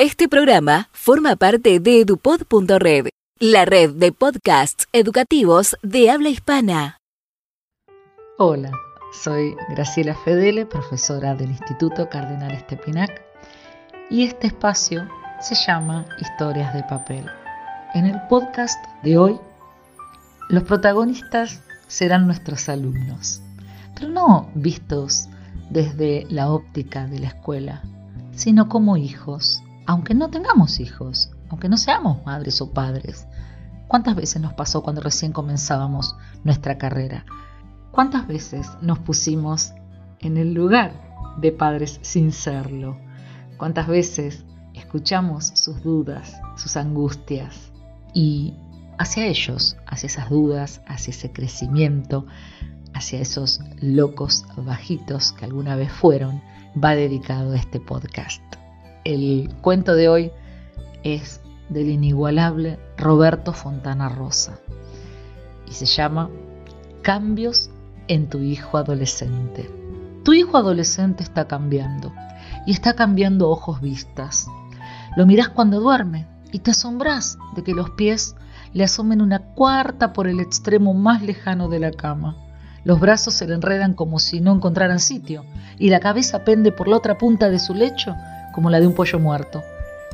Este programa forma parte de edupod.red, la red de podcasts educativos de habla hispana. Hola, soy Graciela Fedele, profesora del Instituto Cardenal Estepinac, y este espacio se llama Historias de Papel. En el podcast de hoy, los protagonistas serán nuestros alumnos, pero no vistos desde la óptica de la escuela, sino como hijos aunque no tengamos hijos, aunque no seamos madres o padres. ¿Cuántas veces nos pasó cuando recién comenzábamos nuestra carrera? ¿Cuántas veces nos pusimos en el lugar de padres sin serlo? ¿Cuántas veces escuchamos sus dudas, sus angustias? Y hacia ellos, hacia esas dudas, hacia ese crecimiento, hacia esos locos bajitos que alguna vez fueron, va dedicado este podcast. El cuento de hoy es del inigualable Roberto Fontana Rosa y se llama Cambios en tu hijo adolescente. Tu hijo adolescente está cambiando y está cambiando ojos vistas. Lo mirás cuando duerme y te asombras de que los pies le asomen una cuarta por el extremo más lejano de la cama. Los brazos se le enredan como si no encontraran sitio y la cabeza pende por la otra punta de su lecho como la de un pollo muerto.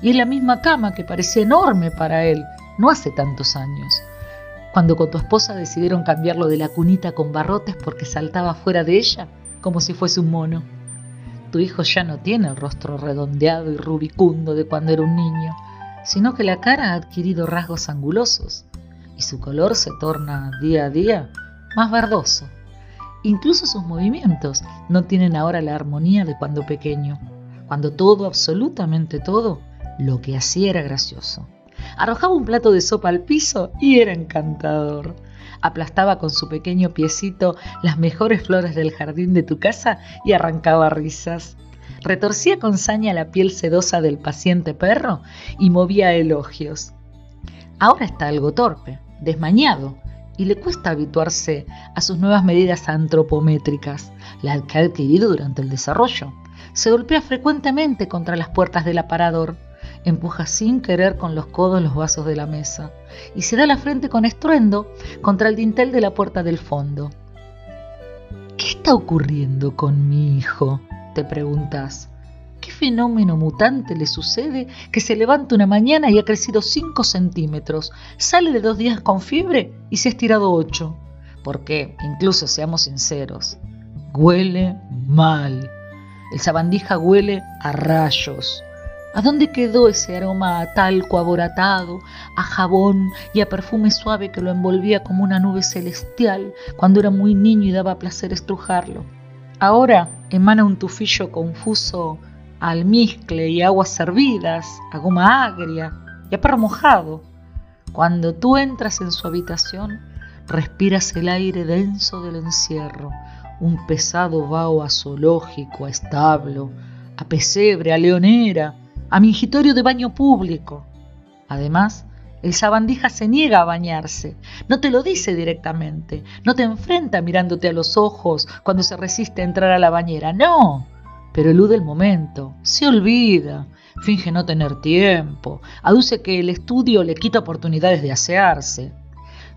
Y es la misma cama que parecía enorme para él, no hace tantos años. Cuando con tu esposa decidieron cambiarlo de la cunita con barrotes porque saltaba fuera de ella, como si fuese un mono. Tu hijo ya no tiene el rostro redondeado y rubicundo de cuando era un niño, sino que la cara ha adquirido rasgos angulosos y su color se torna día a día más verdoso. Incluso sus movimientos no tienen ahora la armonía de cuando pequeño cuando todo, absolutamente todo, lo que hacía era gracioso. Arrojaba un plato de sopa al piso y era encantador. Aplastaba con su pequeño piecito las mejores flores del jardín de tu casa y arrancaba risas. Retorcía con saña la piel sedosa del paciente perro y movía elogios. Ahora está algo torpe, desmañado, y le cuesta habituarse a sus nuevas medidas antropométricas, las que ha adquirido durante el desarrollo se golpea frecuentemente contra las puertas del aparador, empuja sin querer con los codos los vasos de la mesa y se da la frente con estruendo contra el dintel de la puerta del fondo. ¿Qué está ocurriendo con mi hijo? te preguntas. ¿Qué fenómeno mutante le sucede que se levanta una mañana y ha crecido 5 centímetros, sale de dos días con fiebre y se ha estirado 8? Porque, incluso seamos sinceros, huele mal el sabandija huele a rayos. ¿A dónde quedó ese aroma a talco aboratado, a jabón y a perfume suave que lo envolvía como una nube celestial cuando era muy niño y daba placer estrujarlo? Ahora emana un tufillo confuso a almizcle y aguas servidas, a goma agria y a perro mojado. Cuando tú entras en su habitación, respiras el aire denso del encierro, un pesado vaho a zoológico, a establo, a pesebre, a leonera, a mingitorio de baño público. Además, el sabandija se niega a bañarse, no te lo dice directamente, no te enfrenta mirándote a los ojos cuando se resiste a entrar a la bañera, no, pero elude el momento, se olvida, finge no tener tiempo, aduce que el estudio le quita oportunidades de asearse.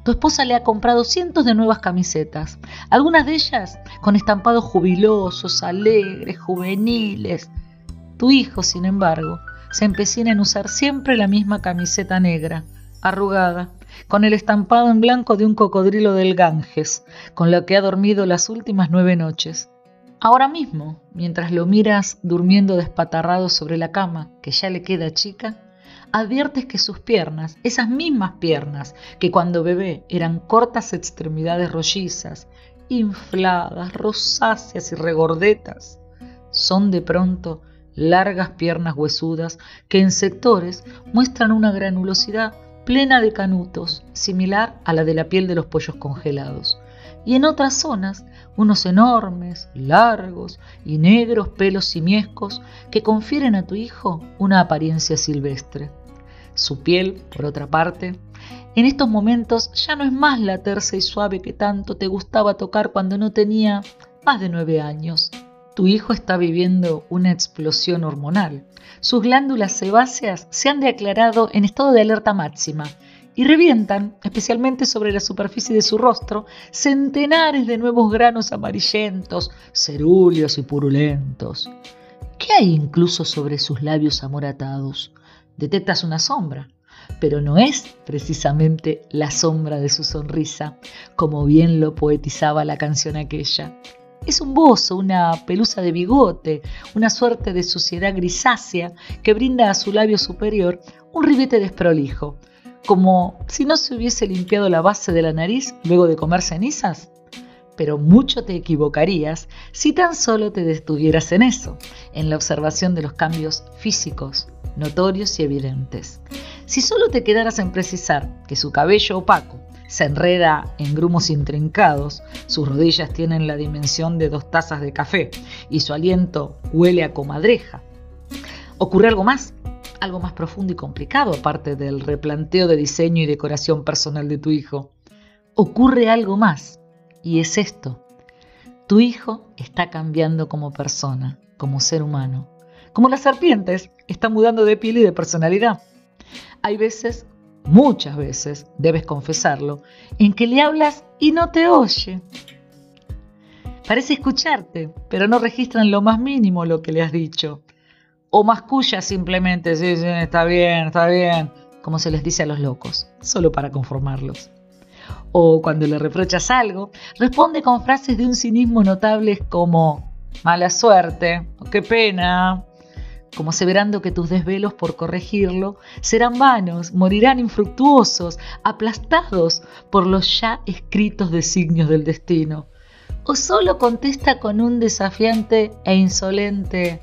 Tu esposa le ha comprado cientos de nuevas camisetas, algunas de ellas con estampados jubilosos, alegres, juveniles. Tu hijo, sin embargo, se empecina en usar siempre la misma camiseta negra, arrugada, con el estampado en blanco de un cocodrilo del Ganges, con la que ha dormido las últimas nueve noches. Ahora mismo, mientras lo miras durmiendo despatarrado sobre la cama, que ya le queda chica, adviertes que sus piernas, esas mismas piernas que cuando bebé eran cortas extremidades rollizas, infladas, rosáceas y regordetas, son de pronto largas piernas huesudas que en sectores muestran una granulosidad plena de canutos, similar a la de la piel de los pollos congelados, y en otras zonas unos enormes, largos y negros pelos simiescos que confieren a tu hijo una apariencia silvestre. Su piel, por otra parte, en estos momentos ya no es más la tersa y suave que tanto te gustaba tocar cuando no tenía más de nueve años. Tu hijo está viviendo una explosión hormonal. Sus glándulas sebáceas se han declarado en estado de alerta máxima y revientan, especialmente sobre la superficie de su rostro, centenares de nuevos granos amarillentos, cerúleos y purulentos. ¿Qué hay incluso sobre sus labios amoratados? Detectas una sombra, pero no es precisamente la sombra de su sonrisa, como bien lo poetizaba la canción aquella. Es un bozo, una pelusa de bigote, una suerte de suciedad grisácea que brinda a su labio superior un ribete desprolijo, como si no se hubiese limpiado la base de la nariz luego de comer cenizas. Pero mucho te equivocarías si tan solo te detuvieras en eso, en la observación de los cambios físicos, notorios y evidentes. Si solo te quedaras en precisar que su cabello opaco se enreda en grumos intrincados, sus rodillas tienen la dimensión de dos tazas de café y su aliento huele a comadreja. Ocurre algo más, algo más profundo y complicado aparte del replanteo de diseño y decoración personal de tu hijo. Ocurre algo más y es esto. Tu hijo está cambiando como persona, como ser humano. Como las serpientes, está mudando de piel y de personalidad. Hay veces muchas veces, debes confesarlo, en que le hablas y no te oye. Parece escucharte, pero no registra en lo más mínimo lo que le has dicho. O masculla simplemente, sí, sí, está bien, está bien, como se les dice a los locos, solo para conformarlos. O cuando le reprochas algo, responde con frases de un cinismo notables como mala suerte, o qué pena, como aseverando que tus desvelos por corregirlo serán vanos, morirán infructuosos, aplastados por los ya escritos designios del destino. O solo contesta con un desafiante e insolente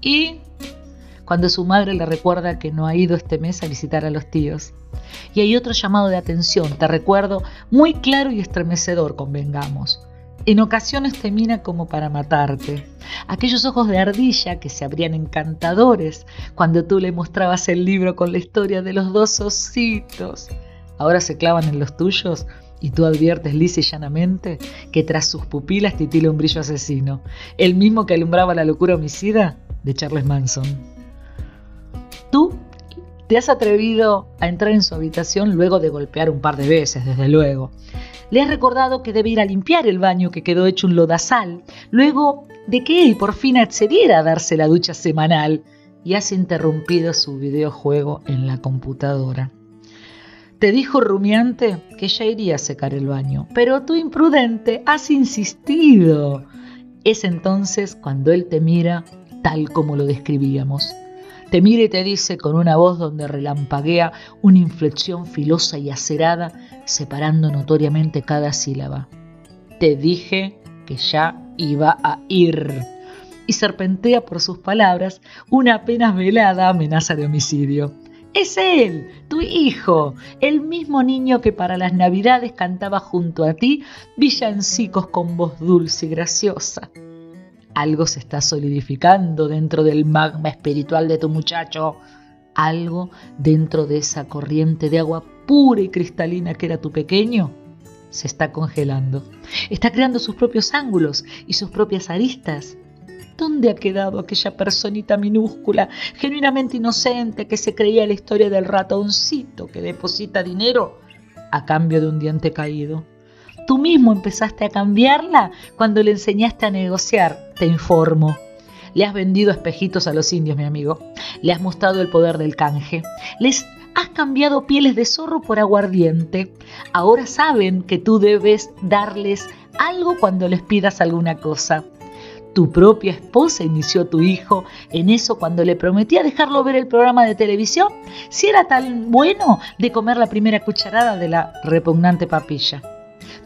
y cuando su madre le recuerda que no ha ido este mes a visitar a los tíos. Y hay otro llamado de atención, te recuerdo, muy claro y estremecedor, convengamos. En ocasiones te mira como para matarte. Aquellos ojos de ardilla que se abrían encantadores cuando tú le mostrabas el libro con la historia de los dos ositos. Ahora se clavan en los tuyos y tú adviertes lisa y llanamente que tras sus pupilas titila un brillo asesino, el mismo que alumbraba la locura homicida de Charles Manson. Te has atrevido a entrar en su habitación luego de golpear un par de veces, desde luego. Le has recordado que debe ir a limpiar el baño que quedó hecho un lodazal, luego de que él por fin accediera a darse la ducha semanal y has interrumpido su videojuego en la computadora. Te dijo rumiante que ya iría a secar el baño, pero tú imprudente has insistido. Es entonces cuando él te mira tal como lo describíamos te mira y te dice con una voz donde relampaguea una inflexión filosa y acerada, separando notoriamente cada sílaba. Te dije que ya iba a ir. Y serpentea por sus palabras una apenas velada amenaza de homicidio. Es él, tu hijo, el mismo niño que para las navidades cantaba junto a ti villancicos con voz dulce y graciosa. Algo se está solidificando dentro del magma espiritual de tu muchacho. Algo dentro de esa corriente de agua pura y cristalina que era tu pequeño se está congelando. Está creando sus propios ángulos y sus propias aristas. ¿Dónde ha quedado aquella personita minúscula, genuinamente inocente, que se creía la historia del ratoncito que deposita dinero a cambio de un diente caído? Tú mismo empezaste a cambiarla cuando le enseñaste a negociar, te informo. Le has vendido espejitos a los indios, mi amigo. Le has mostrado el poder del canje. Les has cambiado pieles de zorro por aguardiente. Ahora saben que tú debes darles algo cuando les pidas alguna cosa. Tu propia esposa inició tu hijo en eso cuando le prometía dejarlo ver el programa de televisión si era tan bueno de comer la primera cucharada de la repugnante papilla.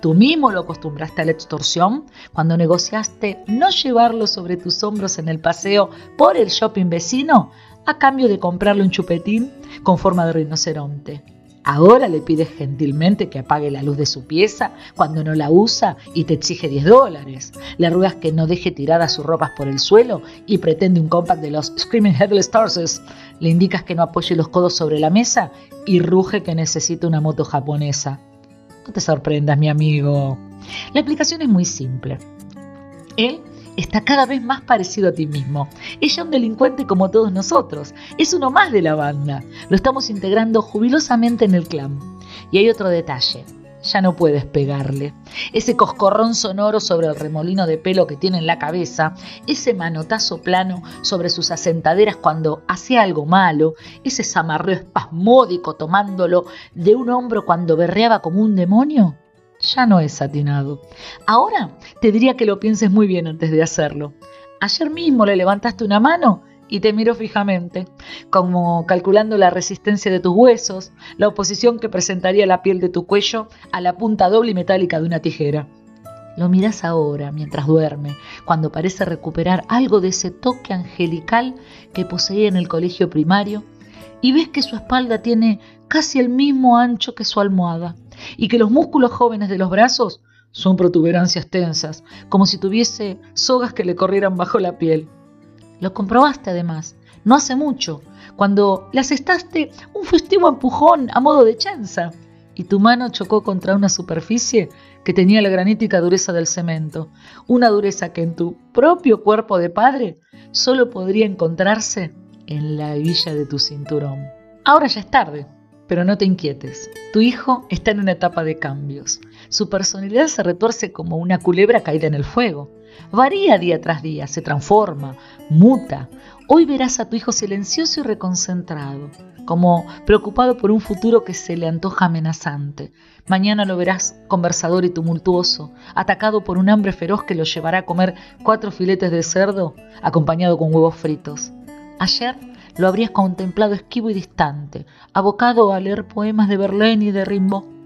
Tú mismo lo acostumbraste a la extorsión cuando negociaste no llevarlo sobre tus hombros en el paseo por el shopping vecino a cambio de comprarle un chupetín con forma de rinoceronte. Ahora le pides gentilmente que apague la luz de su pieza cuando no la usa y te exige 10 dólares. Le ruegas que no deje tiradas sus ropas por el suelo y pretende un compact de los Screaming Headless Stars. Le indicas que no apoye los codos sobre la mesa y ruge que necesita una moto japonesa. No te sorprendas, mi amigo. La explicación es muy simple. Él está cada vez más parecido a ti mismo. Ella es un delincuente como todos nosotros. Es uno más de la banda. Lo estamos integrando jubilosamente en el clan. Y hay otro detalle ya no puedes pegarle. Ese coscorrón sonoro sobre el remolino de pelo que tiene en la cabeza, ese manotazo plano sobre sus asentaderas cuando hacía algo malo, ese zamarreo espasmódico tomándolo de un hombro cuando berreaba como un demonio, ya no es atinado. Ahora te diría que lo pienses muy bien antes de hacerlo. Ayer mismo le levantaste una mano y te miro fijamente, como calculando la resistencia de tus huesos, la oposición que presentaría la piel de tu cuello a la punta doble y metálica de una tijera. Lo miras ahora, mientras duerme, cuando parece recuperar algo de ese toque angelical que poseía en el colegio primario, y ves que su espalda tiene casi el mismo ancho que su almohada, y que los músculos jóvenes de los brazos son protuberancias tensas, como si tuviese sogas que le corrieran bajo la piel. Lo comprobaste además, no hace mucho, cuando le asestaste un festivo empujón a modo de chanza y tu mano chocó contra una superficie que tenía la granítica dureza del cemento, una dureza que en tu propio cuerpo de padre solo podría encontrarse en la hebilla de tu cinturón. Ahora ya es tarde, pero no te inquietes. Tu hijo está en una etapa de cambios. Su personalidad se retuerce como una culebra caída en el fuego. Varía día tras día, se transforma, muta. Hoy verás a tu hijo silencioso y reconcentrado, como preocupado por un futuro que se le antoja amenazante. Mañana lo verás conversador y tumultuoso, atacado por un hambre feroz que lo llevará a comer cuatro filetes de cerdo acompañado con huevos fritos. Ayer lo habrías contemplado esquivo y distante, abocado a leer poemas de Verlaine y de Rimbaud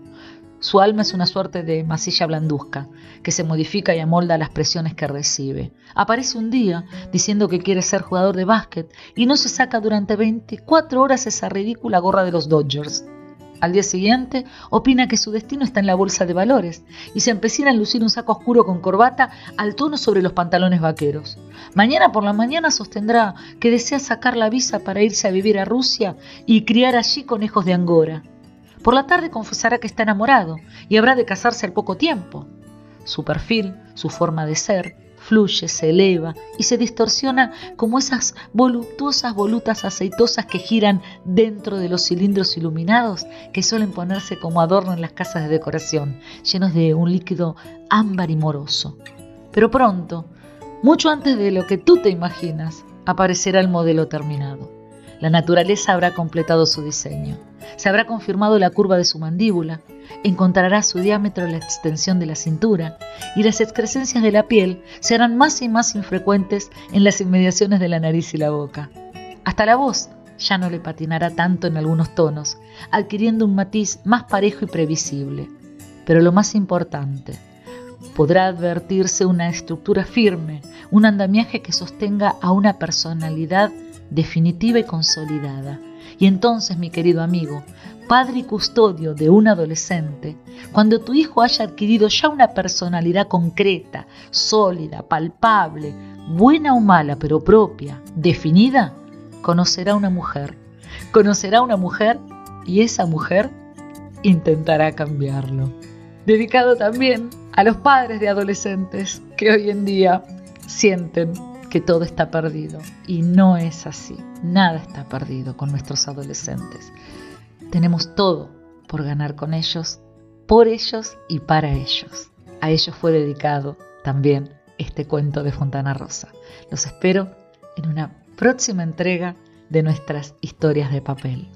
su alma es una suerte de masilla blanduzca, que se modifica y amolda a las presiones que recibe. Aparece un día diciendo que quiere ser jugador de básquet y no se saca durante 24 horas esa ridícula gorra de los Dodgers. Al día siguiente opina que su destino está en la bolsa de valores y se empecina en lucir un saco oscuro con corbata al tono sobre los pantalones vaqueros. Mañana por la mañana sostendrá que desea sacar la visa para irse a vivir a Rusia y criar allí conejos de Angora. Por la tarde confesará que está enamorado y habrá de casarse al poco tiempo. Su perfil, su forma de ser, fluye, se eleva y se distorsiona como esas voluptuosas volutas aceitosas que giran dentro de los cilindros iluminados que suelen ponerse como adorno en las casas de decoración, llenos de un líquido ámbar y moroso. Pero pronto, mucho antes de lo que tú te imaginas, aparecerá el modelo terminado. La naturaleza habrá completado su diseño se habrá confirmado la curva de su mandíbula, encontrará su diámetro la extensión de la cintura y las excrescencias de la piel serán más y más infrecuentes en las inmediaciones de la nariz y la boca. Hasta la voz ya no le patinará tanto en algunos tonos, adquiriendo un matiz más parejo y previsible. Pero lo más importante, podrá advertirse una estructura firme, un andamiaje que sostenga a una personalidad definitiva y consolidada y entonces, mi querido amigo, padre y custodio de un adolescente, cuando tu hijo haya adquirido ya una personalidad concreta, sólida, palpable, buena o mala, pero propia, definida, conocerá una mujer. Conocerá una mujer y esa mujer intentará cambiarlo. Dedicado también a los padres de adolescentes que hoy en día sienten que todo está perdido. Y no es así. Nada está perdido con nuestros adolescentes. Tenemos todo por ganar con ellos, por ellos y para ellos. A ellos fue dedicado también este cuento de Fontana Rosa. Los espero en una próxima entrega de nuestras historias de papel.